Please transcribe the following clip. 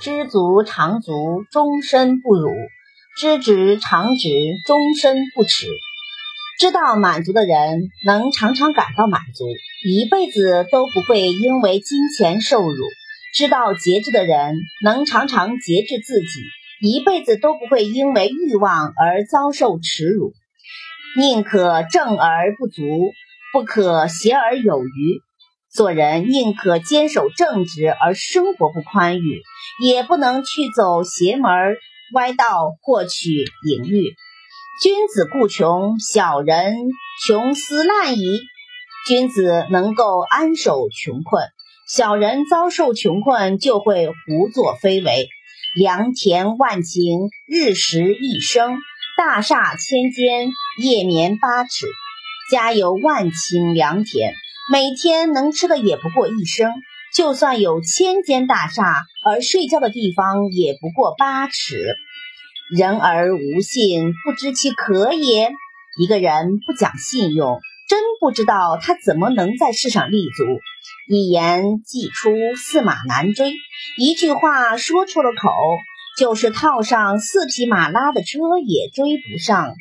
知足常足，终身不辱；知止常止，终身不耻。知道满足的人，能常常感到满足，一辈子都不会因为金钱受辱；知道节制的人，能常常节制自己，一辈子都不会因为欲望而遭受耻辱。宁可正而不足，不可邪而有余。做人宁可坚守正直而生活不宽裕，也不能去走邪门歪道，获取淫欲。君子固穷，小人穷思滥矣。君子能够安守穷困，小人遭受穷困就会胡作非为。良田万顷，日食一升；大厦千间，夜眠八尺。家有万顷良田，每天能吃的也不过一升；就算有千间大厦，而睡觉的地方也不过八尺。人而无信，不知其可也。一个人不讲信用，真不知道他怎么能在世上立足。一言既出，驷马难追。一句话说出了口，就是套上四匹马拉的车也追不上。